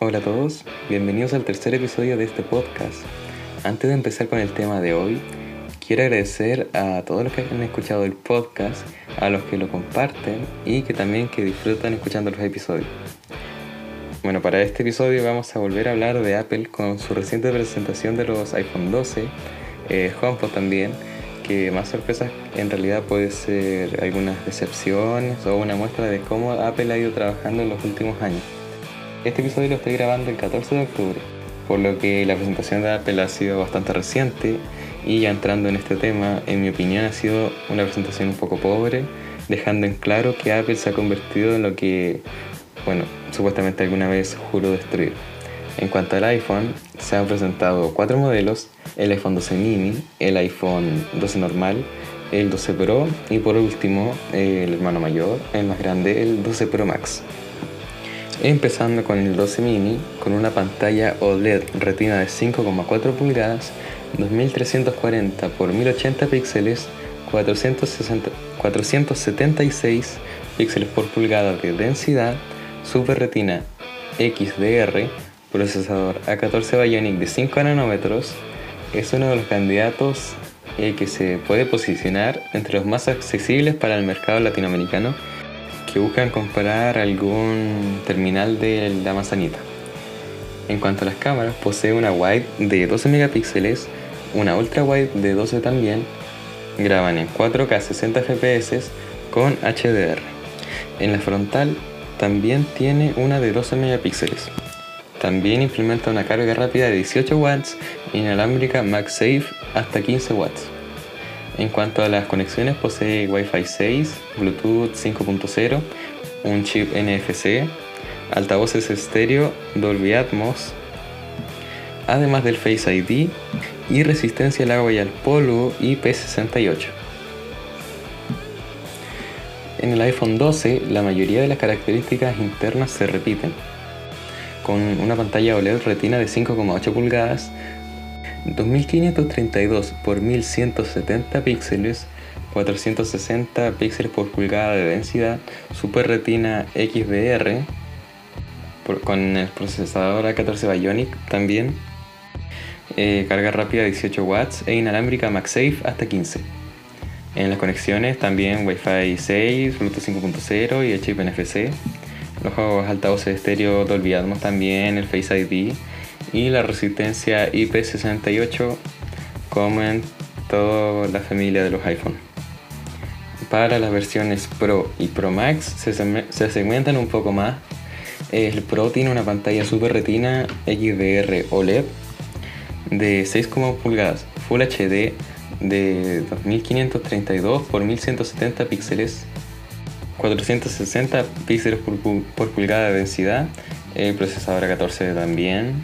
Hola a todos, bienvenidos al tercer episodio de este podcast. Antes de empezar con el tema de hoy, quiero agradecer a todos los que han escuchado el podcast, a los que lo comparten y que también que disfrutan escuchando los episodios. Bueno, para este episodio vamos a volver a hablar de Apple con su reciente presentación de los iPhone 12, eh, HomePod también, que más sorpresas en realidad puede ser algunas decepciones o una muestra de cómo Apple ha ido trabajando en los últimos años. Este episodio lo estoy grabando el 14 de octubre, por lo que la presentación de Apple ha sido bastante reciente y ya entrando en este tema, en mi opinión ha sido una presentación un poco pobre, dejando en claro que Apple se ha convertido en lo que bueno, supuestamente alguna vez juro destruir. En cuanto al iPhone, se han presentado cuatro modelos, el iPhone 12 mini, el iPhone 12 normal, el 12 Pro y por último el hermano mayor, el más grande, el 12 Pro Max. Empezando con el 12 mini, con una pantalla OLED retina de 5,4 pulgadas, 2340 x 1080 píxeles, 460, 476 píxeles por pulgada de densidad, Super Retina XDR, procesador A14 Bionic de 5 nanómetros, es uno de los candidatos eh, que se puede posicionar entre los más accesibles para el mercado latinoamericano que buscan comprar algún terminal de la manzanita. En cuanto a las cámaras, posee una wide de 12 megapíxeles, una ultra wide de 12 también, graban en 4K 60 fps con HDR. En la frontal también tiene una de 12 megapíxeles. También implementa una carga rápida de 18 watts inalámbrica MagSafe hasta 15 watts. En cuanto a las conexiones, posee Wi-Fi 6, Bluetooth 5.0, un chip NFC, altavoces estéreo Dolby Atmos, además del Face ID y resistencia al agua y al polvo IP68. En el iPhone 12 la mayoría de las características internas se repiten, con una pantalla OLED retina de 5,8 pulgadas, 2532 x 1170 píxeles, 460 píxeles por pulgada de densidad, Super Retina XDR, con el procesador A14 Bionic también, eh, carga rápida 18 watts e inalámbrica MagSafe hasta 15. En las conexiones también Wi-Fi 6, Bluetooth 5.0 y el chip NFC. Los altavoces estéreo Dolby Atmos también, el Face ID y la resistencia IP68 como en toda la familia de los iPhone. Para las versiones Pro y Pro Max se, se segmentan un poco más. El Pro tiene una pantalla Super Retina XDR OLED de 6,1 pulgadas Full HD de 2532 por 1170 píxeles, 460 píxeles por, pulgada de densidad, el procesador A14 también,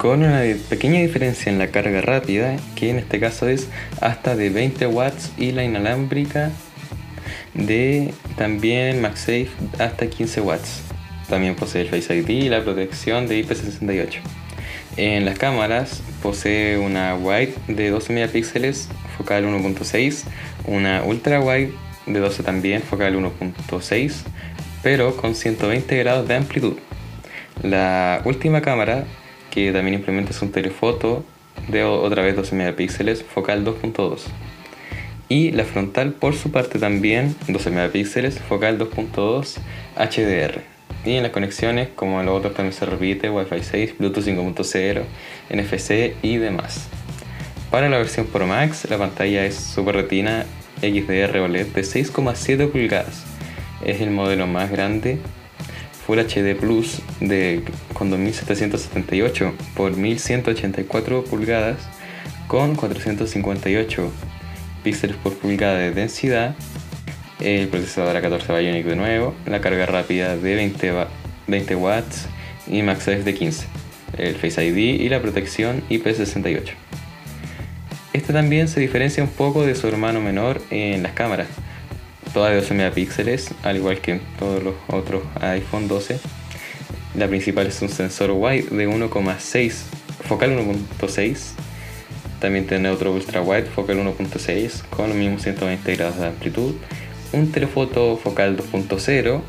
con una pequeña diferencia en la carga rápida, que en este caso es hasta de 20 watts y la inalámbrica de también MagSafe hasta 15 watts. También posee el Face ID y la protección de IP68. En las cámaras posee una wide de 12 megapíxeles, focal 1.6, una ultra wide de 12 también, focal 1.6, pero con 120 grados de amplitud. La última cámara, que también implementa un telefoto de otra vez 12 megapíxeles, focal 2.2. Y la frontal por su parte también 12 megapíxeles, focal 2.2 HDR. Y en las conexiones, como en los otros también se repite, Wi-Fi 6, Bluetooth 5.0, NFC y demás. Para la versión Pro Max, la pantalla es Super Retina XDR OLED de 6,7 pulgadas. Es el modelo más grande Full HD Plus de, con 2778 por 1184 pulgadas con 458 píxeles por pulgada de densidad. El procesador A14 Bionic de nuevo, la carga rápida de 20, 20 watts y MagSafe de 15, el Face ID y la protección IP68. Este también se diferencia un poco de su hermano menor en las cámaras, todas de 12 megapíxeles, al igual que todos los otros iPhone 12. La principal es un sensor wide de 1,6, focal 1.6. También tiene otro ultra wide, focal 1.6, con los mismos 120 grados de amplitud un telefoto focal 2.0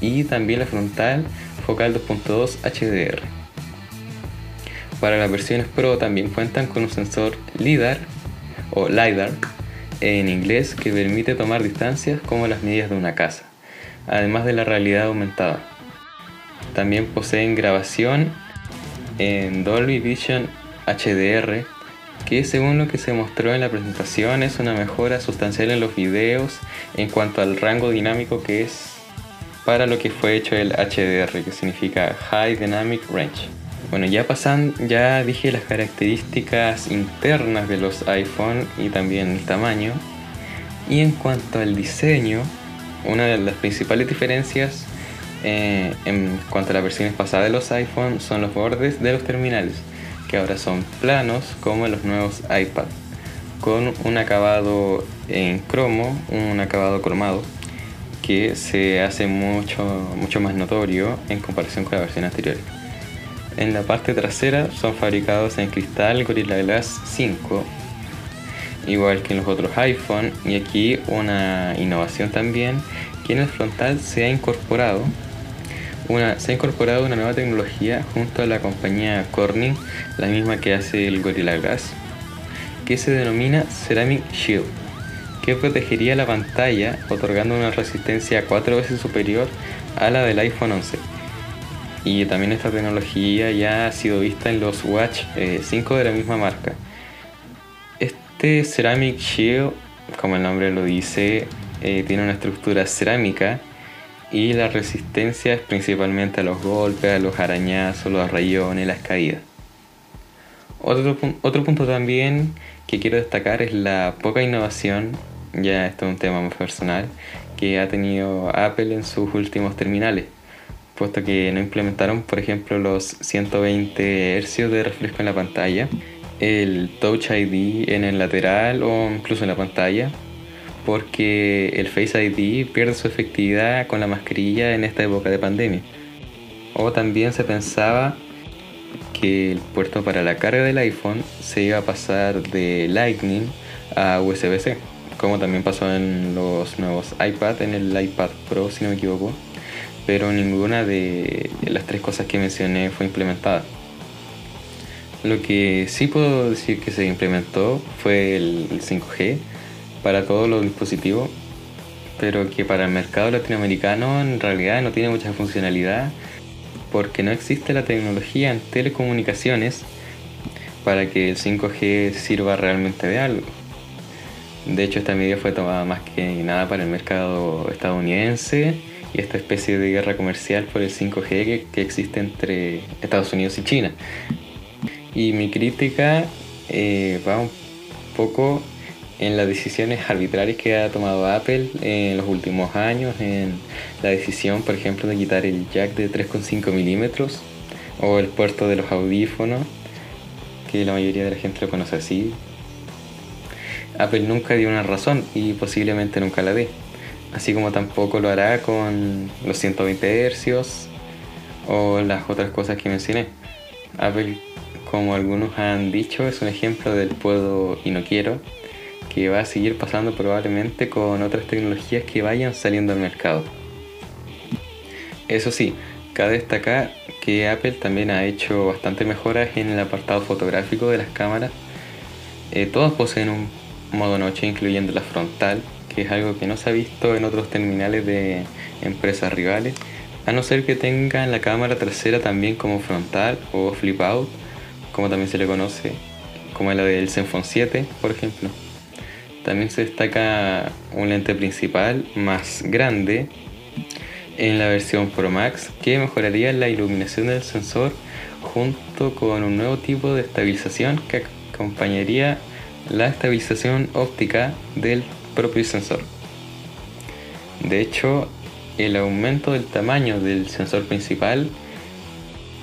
y también la frontal focal 2.2 HDR. Para las versiones Pro también cuentan con un sensor LIDAR o LiDAR en inglés que permite tomar distancias como las medidas de una casa, además de la realidad aumentada. También poseen grabación en Dolby Vision HDR, que según lo que se mostró en la presentación es una mejora sustancial en los videos en cuanto al rango dinámico que es para lo que fue hecho el HDR, que significa High Dynamic Range. Bueno, ya pasan, ya dije las características internas de los iPhone y también el tamaño. Y en cuanto al diseño, una de las principales diferencias eh, en cuanto a las versiones pasadas de los iPhone son los bordes de los terminales, que ahora son planos como en los nuevos iPad, con un acabado en cromo, un acabado cromado, que se hace mucho, mucho más notorio en comparación con la versión anterior. En la parte trasera son fabricados en cristal Gorilla Glass 5, igual que en los otros iPhone, y aquí una innovación también, que en el frontal se ha incorporado una, se ha incorporado una nueva tecnología junto a la compañía Corning, la misma que hace el Gorilla Glass, que se denomina Ceramic Shield, que protegería la pantalla otorgando una resistencia cuatro veces superior a la del iPhone 11 y también esta tecnología ya ha sido vista en los Watch 5 eh, de la misma marca. Este Ceramic Shield, como el nombre lo dice, eh, tiene una estructura cerámica y la resistencia es principalmente a los golpes, a los arañazos, los rayones, las caídas. Otro, otro punto también que quiero destacar es la poca innovación, ya esto es un tema más personal, que ha tenido Apple en sus últimos terminales puesto que no implementaron, por ejemplo, los 120 Hz de refresco en la pantalla, el Touch ID en el lateral o incluso en la pantalla, porque el Face ID pierde su efectividad con la mascarilla en esta época de pandemia. O también se pensaba que el puerto para la carga del iPhone se iba a pasar de Lightning a USB-C, como también pasó en los nuevos iPad, en el iPad Pro si no me equivoco pero ninguna de las tres cosas que mencioné fue implementada. Lo que sí puedo decir que se implementó fue el 5G para todos los dispositivos, pero que para el mercado latinoamericano en realidad no tiene mucha funcionalidad porque no existe la tecnología en telecomunicaciones para que el 5G sirva realmente de algo. De hecho, esta medida fue tomada más que nada para el mercado estadounidense y esta especie de guerra comercial por el 5G que, existe entre Estados Unidos y China. Y mi crítica eh, va un poco en las decisiones arbitrarias que ha tomado Apple en los últimos años, en la decisión, por ejemplo, de quitar el jack de 3,5 milímetros o el puerto de los audífonos, que la mayoría de la gente lo conoce así. Apple nunca dio una razón y posiblemente nunca la dé así como tampoco lo hará con los 120 Hz o las otras cosas que mencioné. Apple, como algunos han dicho, es un ejemplo del puedo y no quiero, que va a seguir pasando probablemente con otras tecnologías que vayan saliendo al mercado. Eso sí, cabe destacar que Apple también ha hecho bastante mejoras en el apartado fotográfico de las cámaras. Eh, todas poseen un modo noche, incluyendo la frontal, que es algo que no se ha visto en otros terminales de empresas rivales, a no ser que tengan la cámara trasera también como frontal o flip out, como también se le conoce, como la del Zenfone 7, por ejemplo. También se destaca un lente principal más grande en la versión Pro Max que mejoraría la iluminación del sensor junto con un nuevo tipo de estabilización que acompañaría la estabilización óptica del propio sensor. De hecho, el aumento del tamaño del sensor principal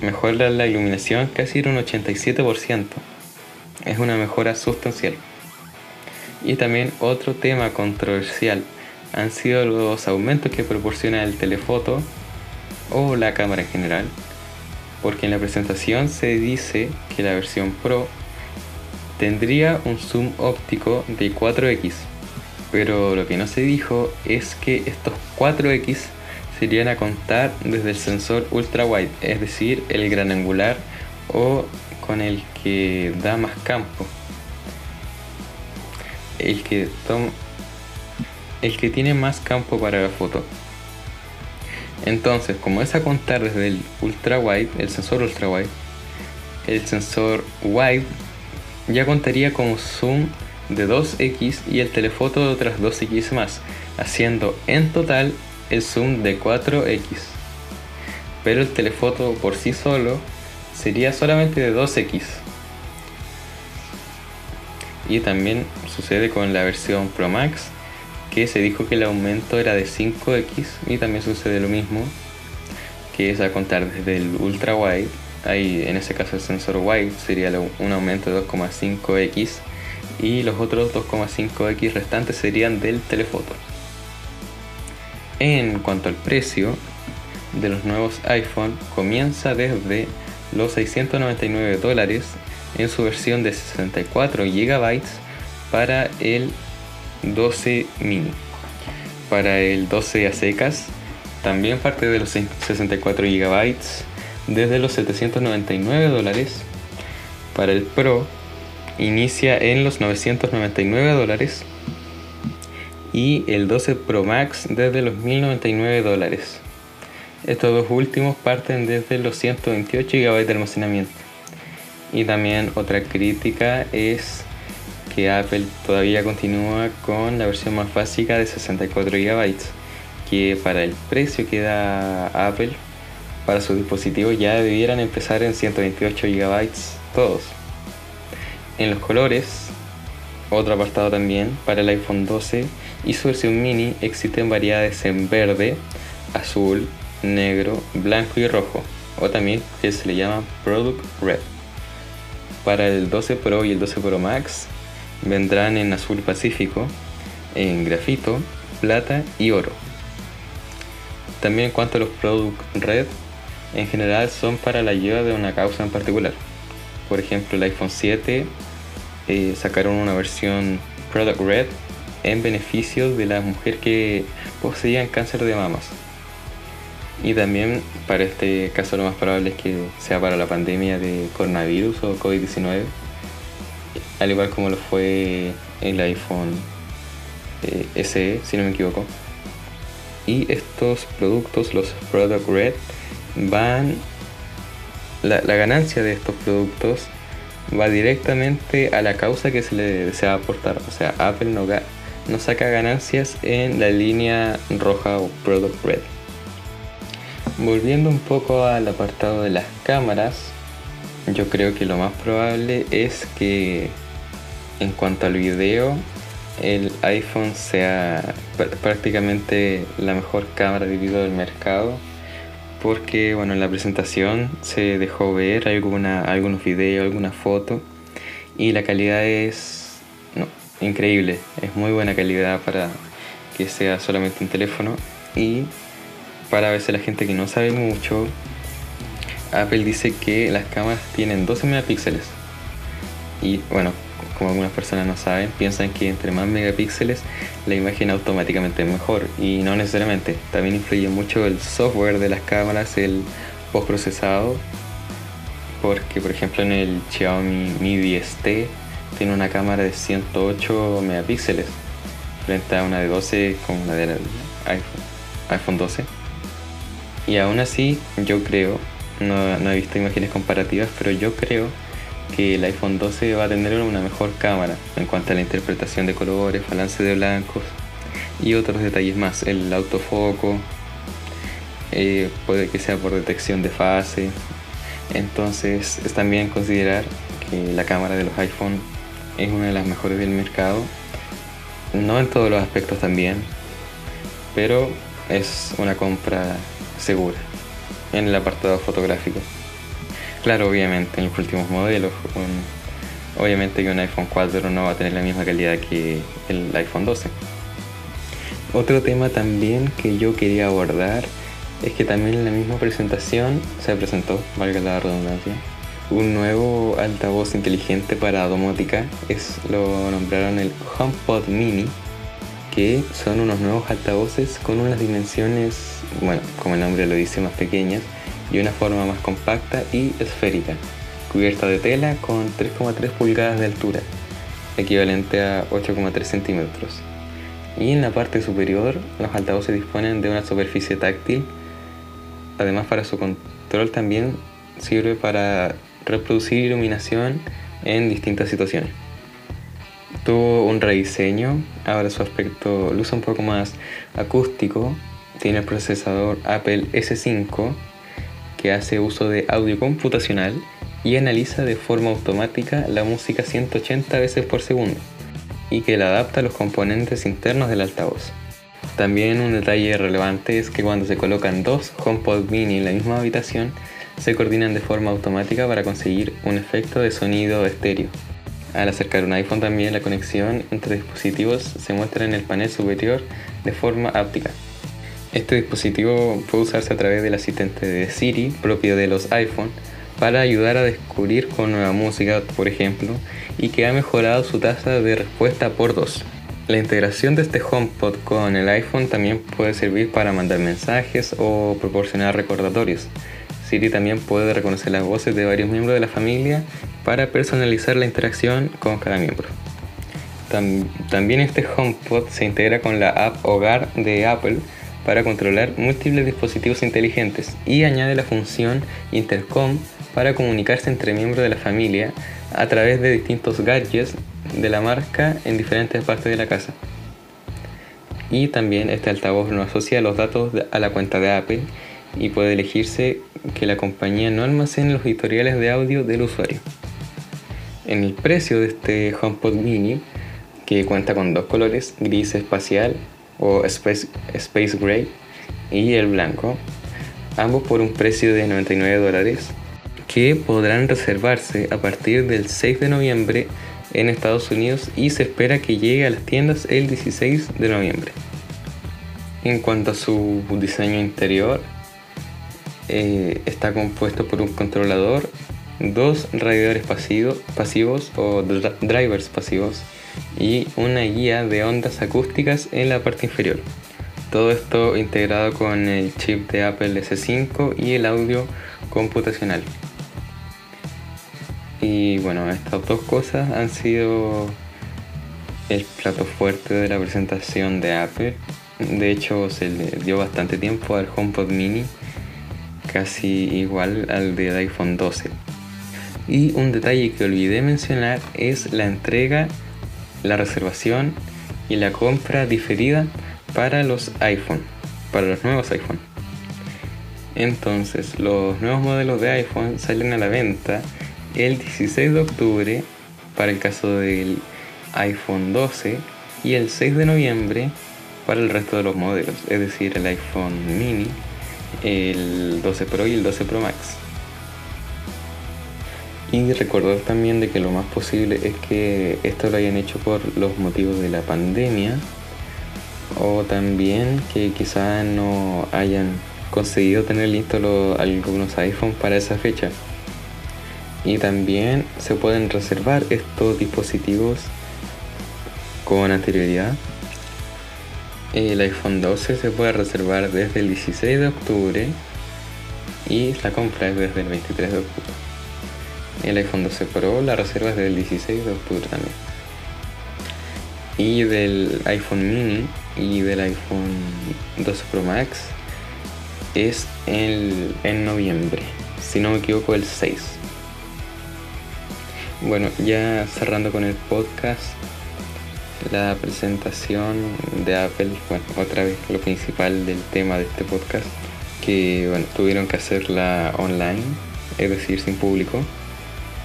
mejora la iluminación casi en un 87%. Es una mejora sustancial. Y también otro tema controversial han sido los aumentos que proporciona el telefoto o la cámara en general, porque en la presentación se dice que la versión Pro tendría un zoom óptico de 4x pero lo que no se dijo es que estos 4X serían a contar desde el sensor ultra wide, es decir, el gran angular o con el que da más campo. El que toma el que tiene más campo para la foto. Entonces, como es a contar desde el ultra wide, el sensor ultra wide, el sensor wide ya contaría con zoom de 2x y el telefoto de otras 2x más, haciendo en total el zoom de 4x. Pero el telefoto por sí solo sería solamente de 2x. Y también sucede con la versión Pro Max, que se dijo que el aumento era de 5x y también sucede lo mismo, que es a contar desde el ultra wide, ahí en ese caso el sensor wide sería un aumento de 2,5x y los otros 2,5x restantes serían del telefoto. En cuanto al precio de los nuevos iPhone, comienza desde los 699 dólares en su versión de 64 GB para el 12 mini. Para el 12 a también parte de los 64 GB desde los 799 dólares. Para el Pro inicia en los 999 dólares y el 12 Pro Max desde los 1099 dólares. Estos dos últimos parten desde los 128 GB de almacenamiento. Y también otra crítica es que Apple todavía continúa con la versión más básica de 64 GB, que para el precio que da Apple para sus dispositivos ya debieran empezar en 128 GB todos. En los colores, otro apartado también para el iPhone 12 y su versión mini existen variedades en verde, azul, negro, blanco y rojo, o también que se le llama Product Red. Para el 12 Pro y el 12 Pro Max vendrán en azul pacífico, en grafito, plata y oro. También en cuanto a los Product Red, en general son para la lleva de una causa en particular. Por ejemplo, el iPhone 7 eh, sacaron una versión Product Red en beneficio de las mujeres que poseían cáncer de mamas. Y también para este caso lo más probable es que sea para la pandemia de coronavirus o COVID-19, al igual como lo fue el iPhone eh, SE, si no me equivoco. Y estos productos, los Product Red, van... La, la ganancia de estos productos va directamente a la causa que se le desea aportar. O sea, Apple no, saca ganancias en la línea roja o Product Red. Volviendo un poco al apartado de las cámaras, yo creo que lo más probable es que en cuanto al video, el iPhone sea prácticamente la mejor cámara de video del mercado porque bueno en la presentación se dejó ver alguna, algunos videos, alguna foto y la calidad es increíble, es muy buena calidad para que sea solamente un teléfono y para a veces la gente que no sabe mucho, Apple dice que las cámaras tienen 12 megapíxeles. Y bueno, como algunas personas no saben, piensan que entre más megapíxeles la imagen automáticamente es mejor. Y no necesariamente. También influye mucho el software de las cámaras, el postprocesado. Porque por ejemplo en el Xiaomi Mi 10T tiene una cámara de 108 megapíxeles frente a una de 12 como la del iPhone, iPhone 12 y aún así, yo creo, no, he visto imágenes comparativas, pero yo creo que el iPhone 12 va a tener una mejor cámara en cuanto a la interpretación de colores, balance de blancos y otros detalles más. El autofoco eh, puede que sea por detección de fase. Entonces es también considerar que la cámara de los iPhone es una de las mejores del mercado. No en todos los aspectos también, pero es una compra segura en el apartado fotográfico. Claro, obviamente en los últimos modelos, obviamente que un iPhone 4 no va a tener la misma calidad que el iPhone 12. Otro tema también que yo quería abordar es que también en la misma presentación se presentó, valga la redundancia, un nuevo altavoz inteligente para domótica, es, lo nombraron el HomePod Mini, que son unos nuevos altavoces con unas dimensiones, bueno, como el nombre lo dice, más pequeñas y una forma más compacta y esférica, cubierta de tela con 3,3 pulgadas de altura, equivalente a 8,3 centímetros. Y en la parte superior, los altavoces disponen de una superficie táctil. Además, para su control también sirve para reproducir iluminación en distintas situaciones. Tuvo un rediseño, ahora su aspecto luce un poco más acústico. Tiene el procesador Apple S5 que hace uso de audio computacional y analiza de forma automática la música 180 veces por segundo y que la adapta a los componentes internos del altavoz. También un detalle relevante es que cuando se colocan dos HomePod mini en la misma habitación, se coordinan de forma automática para conseguir un efecto de sonido estéreo. Al acercar un iPhone también la conexión entre dispositivos se muestra en el panel superior de forma áptica. Este dispositivo puede usarse a través del asistente de Siri propio de los iPhone para ayudar a descubrir con nueva música, por ejemplo, y que ha mejorado su tasa de respuesta por dos. La integración de este HomePod con el iPhone también puede servir para mandar mensajes o proporcionar recordatorios. Siri también puede reconocer las voces de varios miembros de la familia para personalizar la interacción con cada miembro. también este HomePod se integra con la app Hogar de Apple para controlar múltiples dispositivos inteligentes y añade la función Intercom para comunicarse entre miembros de la familia a través de distintos gadgets de la marca en diferentes partes de la casa. Y también este altavoz no asocia los datos a la cuenta de Apple y puede elegirse que la compañía no almacene los historiales de audio del usuario. En el precio de este HomePod Mini, que cuenta con dos colores, gris espacial o Space, Gray y el blanco, ambos por un precio de 99 dólares, que podrán reservarse a partir del 6 de noviembre en Estados Unidos y se espera que llegue a las tiendas el 16 de noviembre. En cuanto a su diseño interior, eh, está compuesto por un controlador, dos radiadores pasivos o drivers pasivos y una guía de ondas acústicas en la parte inferior. Todo esto integrado con el chip de Apple S5 y el audio computacional. Y bueno, estas dos cosas han sido el plato fuerte de la presentación de Apple. De hecho, se le dio bastante tiempo al HomePod Mini, casi igual al del iPhone 12. Y un detalle que olvidé mencionar es la entrega la reservación y la compra diferida para los iPhone, para los nuevos iPhone. Entonces, los nuevos modelos de iPhone salen a la venta el 16 de octubre para el caso del iPhone 12 y el 6 de noviembre para el resto de los modelos, es decir, el iPhone mini, el 12 Pro y el 12 Pro Max. Y recordar también de que lo más posible es que esto lo hayan hecho por los motivos de la pandemia o también que quizás no hayan conseguido tener listos algunos iPhones para esa fecha. Y también se pueden reservar estos dispositivos con anterioridad. El iPhone 12 se puede reservar desde el 16 de octubre y la compra es desde el 23 de octubre. El iPhone 12 Pro la reserva es del 16 de octubre también. Y del iPhone mini y del iPhone 12 Pro Max es el, en noviembre, si no me equivoco el 6. Bueno, ya cerrando con el podcast, la presentación de Apple, bueno, otra vez lo principal del tema de este podcast, que bueno, tuvieron que hacerla online, es decir, sin público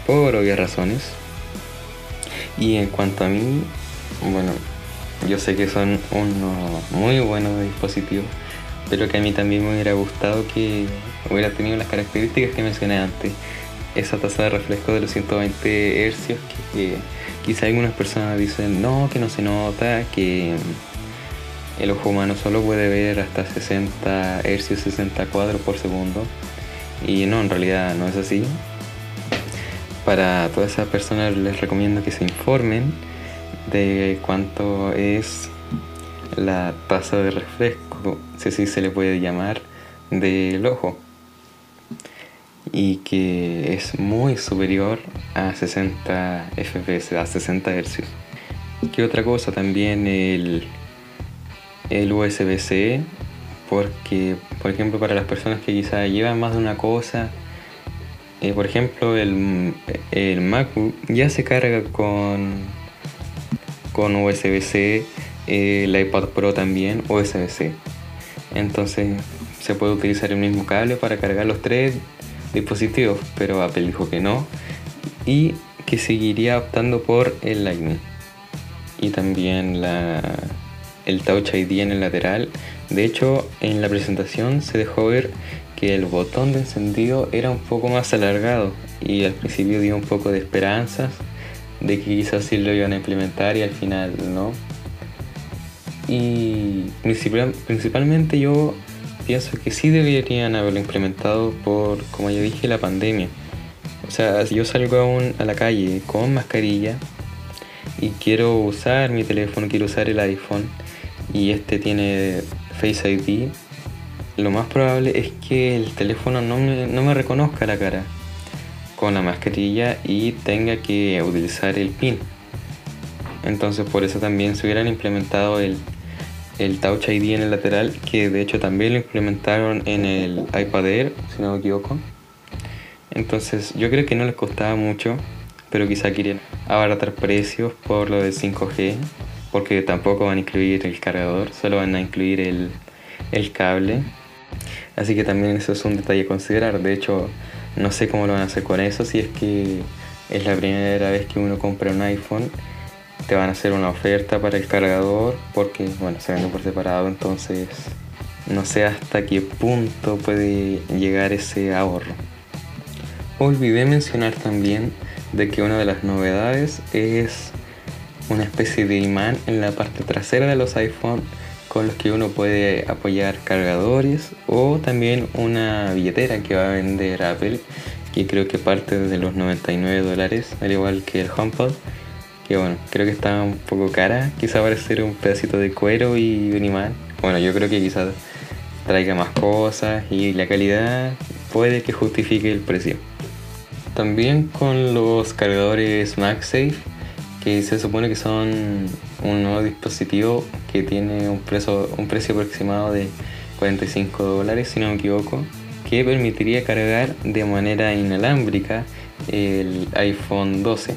por obvias razones. Y en cuanto a mí, bueno, yo sé que son unos muy buenos dispositivos, pero que a mí también me hubiera gustado que hubiera tenido las características que mencioné antes. Esa tasa de reflejo de los 120 Hz que, quizá algunas personas dicen no, que no se nota, que el ojo humano solo puede ver hasta 60 Hz, 60 cuadros por segundo. Y no, en realidad no es así para todas esas personas les recomiendo que se informen de cuánto es la tasa de refresco, si así se le puede llamar, del ojo y que es muy superior a 60 FPS, a 60 Hz. ¿Qué otra cosa? También el, el USB-C, porque, por ejemplo, para las personas que quizá llevan más de una cosa, eh, por ejemplo, el, el MacBook ya se carga con, con USB-C, el iPad Pro también USB-C. Entonces se puede utilizar el mismo cable para cargar los tres dispositivos, pero Apple dijo que no y que seguiría optando por el Lightning y también la, el Touch ID en el lateral. De hecho, en la presentación se dejó ver que el botón de encendido era un poco más alargado y al principio dio un poco de esperanzas de que quizás sí lo iban a implementar y al final no. Y principalmente yo pienso que sí deberían haberlo implementado por, como ya dije, la pandemia. O sea, si yo salgo aún a la calle con mascarilla y quiero usar mi teléfono, quiero usar el iPhone y este tiene Face ID, lo más probable es que el teléfono no me, no me reconozca la cara con la mascarilla y tenga que utilizar el PIN. Entonces por eso también se hubieran implementado el el Touch ID en el lateral, que de hecho también lo implementaron en el iPad Air, si no me equivoco. Entonces yo creo que no les costaba mucho, pero quizá querían abaratar precios por lo del 5G, porque tampoco van a incluir el cargador, solo van a incluir el, el cable. Así que también eso es un detalle a considerar. De hecho, no sé cómo lo van a hacer con eso, si es que es la primera vez que uno compra un iPhone te van a hacer una oferta para el cargador porque bueno se vende por separado entonces no sé hasta qué punto puede llegar ese ahorro olvidé mencionar también de que una de las novedades es una especie de imán en la parte trasera de los iPhone con los que uno puede apoyar cargadores o también una billetera que va a vender Apple que creo que parte de los 99 dólares al igual que el HomePod que bueno, creo que está un poco cara, quizá parecer un pedacito de cuero y un imán. Bueno, yo creo que quizás traiga más cosas y la calidad puede que justifique el precio. También con los cargadores MagSafe, que se supone que son un nuevo dispositivo que tiene un precio, un precio aproximado de 45 dólares, si no me equivoco, que permitiría cargar de manera inalámbrica el iPhone 12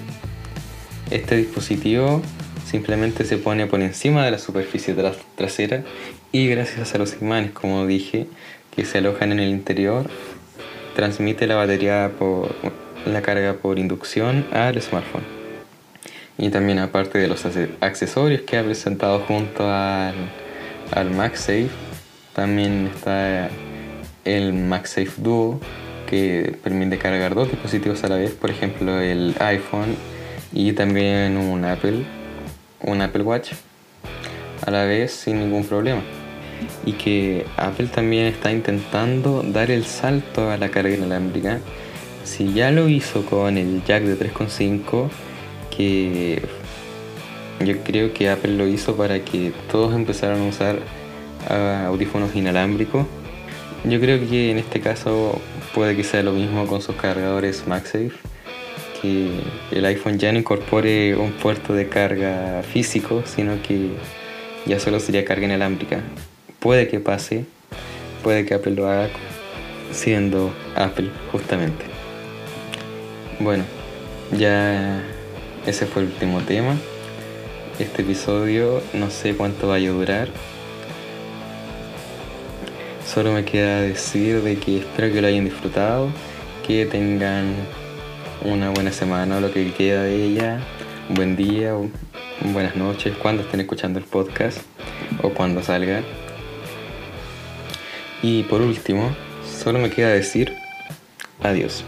este dispositivo simplemente se pone por encima de la superficie trasera y gracias a los imanes, como dije, que se alojan en el interior, transmite la batería por la carga por inducción al smartphone. Y también aparte de los accesorios que ha presentado junto al, al MagSafe, también está el MagSafe Duo que permite cargar dos dispositivos a la vez, por ejemplo el iPhone y también un Apple, un Apple Watch a la vez sin ningún problema. Y que Apple también está intentando dar el salto a la carga inalámbrica. Si ya lo hizo con el jack de 3.5, que yo creo que Apple lo hizo para que todos empezaran a usar ah, audífonos inalámbricos. Yo creo que en este caso puede que sea lo mismo con sus cargadores MagSafe que el iPhone ya no incorpore un puerto de carga físico, sino que ya solo sería carga inalámbrica. Puede que pase, puede que Apple lo haga siendo Apple justamente. Bueno, ya ese fue el último tema. Este episodio no sé cuánto vaya a durar. Solo me queda decir de que espero que lo hayan disfrutado, que tengan una buena semana o lo que queda de ella, buen día o buenas noches cuando estén escuchando el podcast o cuando salga. Y por último, solo me queda decir adiós.